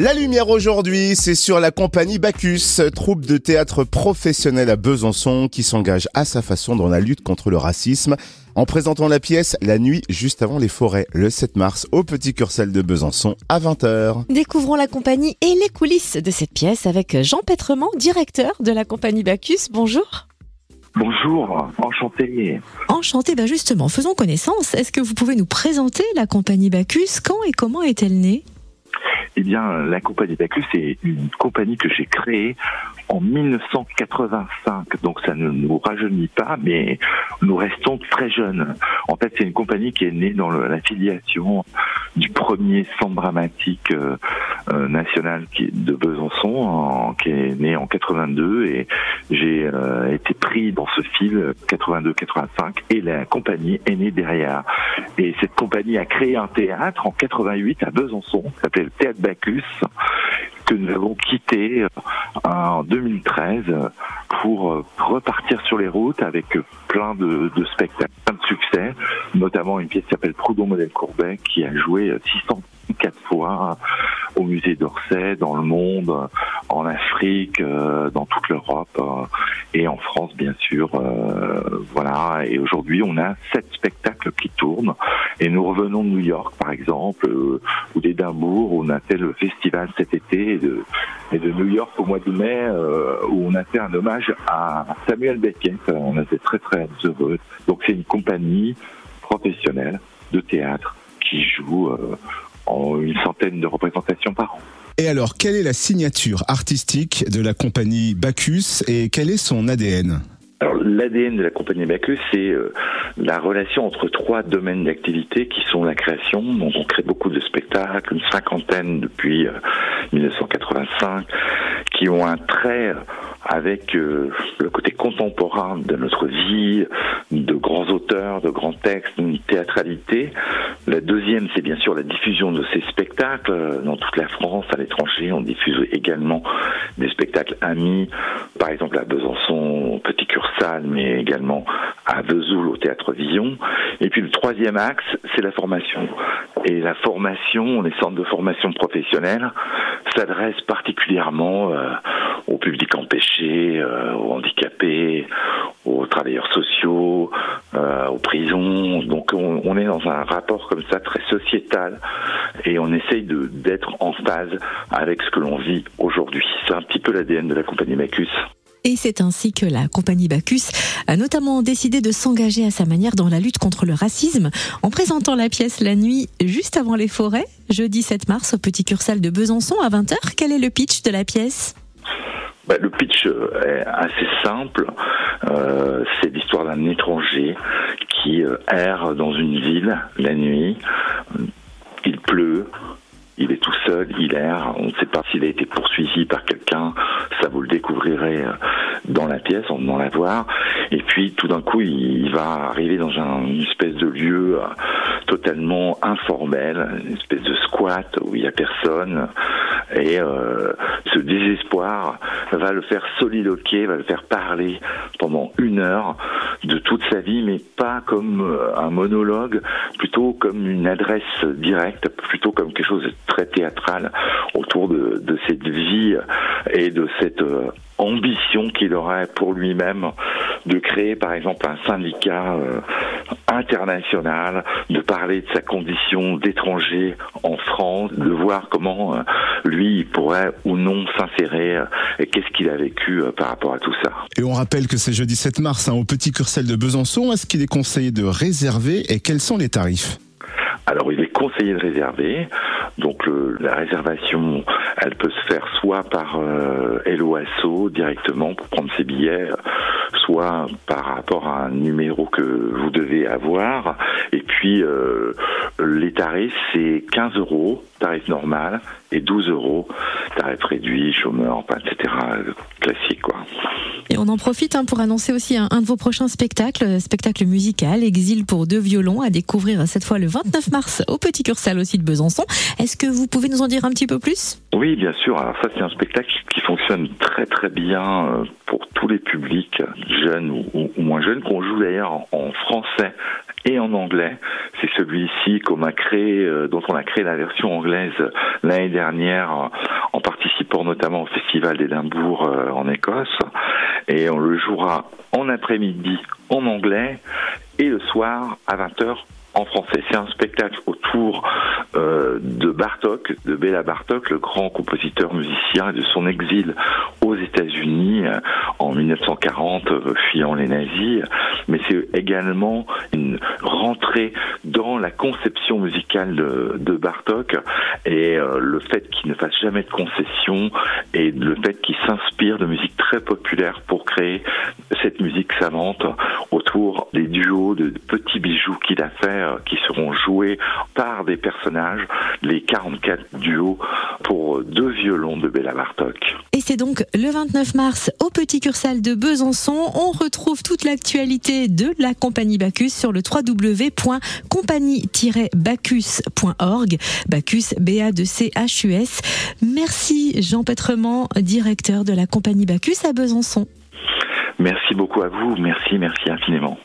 La lumière aujourd'hui, c'est sur la compagnie Bacchus, troupe de théâtre professionnel à Besançon qui s'engage à sa façon dans la lutte contre le racisme en présentant la pièce La nuit juste avant les forêts le 7 mars au Petit Cursel de Besançon à 20h. Découvrons la compagnie et les coulisses de cette pièce avec Jean Petrement, directeur de la compagnie Bacchus. Bonjour. Bonjour, enchanté. Enchanté, ben justement, faisons connaissance. Est-ce que vous pouvez nous présenter la compagnie Bacchus? Quand et comment est-elle née? Eh bien, la compagnie Bacchus, c'est une compagnie que j'ai créée en 1985. Donc ça ne nous rajeunit pas, mais nous restons très jeunes. En fait, c'est une compagnie qui est née dans l'affiliation du premier centre dramatique euh, euh, national qui de Besançon, qui est né en 82, et j'ai euh, été pris dans ce fil 82-85, et la compagnie est née derrière. Et cette compagnie a créé un théâtre en 88 à Besançon, qui s'appelait le Théâtre Bacchus, que nous avons quitté euh, en 2013 pour euh, repartir sur les routes avec plein de, de spectacles, plein de succès, notamment une pièce qui s'appelle Proudhon Modèle Courbet qui a joué 604 fois au musée d'Orsay, dans le monde, en Afrique, euh, dans toute l'Europe et en France bien sûr. Voilà. Et aujourd'hui, on a sept spectacles qui tournent et nous revenons de New York par exemple ou d'Édimbourg où on a fait le festival cet été et de, New York au mois de mai euh, où on a fait un hommage à Samuel Beckett. On était très très heureux. Donc c'est une compagnie professionnelle de théâtre qui joue euh, en une centaine de représentations par an. Et alors, quelle est la signature artistique de la compagnie Bacchus et quel est son ADN alors l'ADN de la compagnie Bacchus, c'est euh, la relation entre trois domaines d'activité qui sont la création. Donc on crée beaucoup de spectacles, une cinquantaine depuis 1985, euh, qui ont un trait avec euh, le côté contemporain de notre vie, de grands auteurs, de grands textes, une théâtralité. La deuxième, c'est bien sûr la diffusion de ces spectacles dans toute la France, à l'étranger. On diffuse également des spectacles amis, par exemple à Besançon, Petit Cursal, mais également à Vesoul au Théâtre Vision. Et puis le troisième axe, c'est la formation. Et la formation, les centres de formation professionnelle s'adressent particulièrement euh, au public empêché, euh, aux handicapés, aux travailleurs sociaux, euh, aux prisons. Donc on, est dans un rapport comme ça très sociétal et on essaye d'être en phase avec ce que l'on vit aujourd'hui. C'est un petit peu l'ADN de la compagnie Macus. Et c'est ainsi que la compagnie Bacchus a notamment décidé de s'engager à sa manière dans la lutte contre le racisme en présentant la pièce la nuit juste avant les forêts, jeudi 7 mars au Petit Cursal de Besançon à 20h. Quel est le pitch de la pièce? Bah, le pitch est assez simple. Euh, c'est l'histoire d'un étranger qui euh, erre dans une ville la nuit. Il pleut, seul, il erre, on ne sait pas s'il a été poursuivi par quelqu'un, ça vous le découvrirez euh, dans la pièce en venant la voir. Et puis tout d'un coup, il va arriver dans un, une espèce de lieu euh, totalement informel, une espèce de squat où il n'y a personne. Et euh, ce désespoir va le faire soliloquer, va le faire parler pendant une heure de toute sa vie, mais pas comme un monologue, plutôt comme une adresse directe, plutôt comme quelque chose de très théâtral autour de, de cette vie et de cette euh, ambition qu'il aurait pour lui-même de créer par exemple un syndicat euh, international, de parler de sa condition d'étranger en France, de voir comment euh, lui il pourrait ou non s'insérer et qu'est-ce qu'il a vécu par rapport à tout ça. Et on rappelle que c'est jeudi 7 mars hein, au Petit Cursel de Besançon. Est-ce qu'il est conseillé de réserver et quels sont les tarifs? Alors il est conseillé de réserver. Donc la réservation, elle peut se faire soit par euh, LOASO directement pour prendre ses billets, soit par rapport à un numéro que vous devez avoir. Et puis euh, les tarifs, c'est 15 euros, tarif normal, et 12 euros, tarif réduit, chômeur, etc. Classique quoi. Et on en profite hein, pour annoncer aussi un, de vos prochains spectacles, spectacle musical, Exil pour deux violons, à découvrir cette fois le 29 mars au Petit Cursal aussi de Besançon. Est-ce que vous pouvez nous en dire un petit peu plus? Oui, bien sûr. Alors ça, c'est un spectacle qui fonctionne très très bien euh, pour tous les publics, jeunes ou, moins jeunes, qu'on joue d'ailleurs en français et en anglais. C'est celui-ci qu'on a créé, euh, dont on a créé la version anglaise l'année dernière participant notamment au Festival d'Édimbourg euh, en Écosse. Et on le jouera en après-midi en anglais et le soir à 20h en français. C'est un spectacle autour euh, de Bartok, de Béla Bartok, le grand compositeur musicien de son exil aux États-Unis euh, en 1940, euh, fuyant les nazis. Mais c'est également une rentrée dans la conception musicale de, Bartok et le fait qu'il ne fasse jamais de concessions et le fait qu'il s'inspire de musique très populaire pour créer cette musique savante autour des duos de petits bijoux qu'il a fait euh, qui seront joués par des personnages, les 44 duos pour deux violons de Béla Bartok. Et c'est donc le 29 mars au Petit Cursal de Besançon. On retrouve toute l'actualité de la compagnie Bacchus sur le www.compagnie-bacchus.org. Bacchus, B-A-C-H-U-S. Merci Jean Petrement, directeur de la compagnie Bacchus à Besançon. Merci beaucoup à vous. Merci, merci infiniment.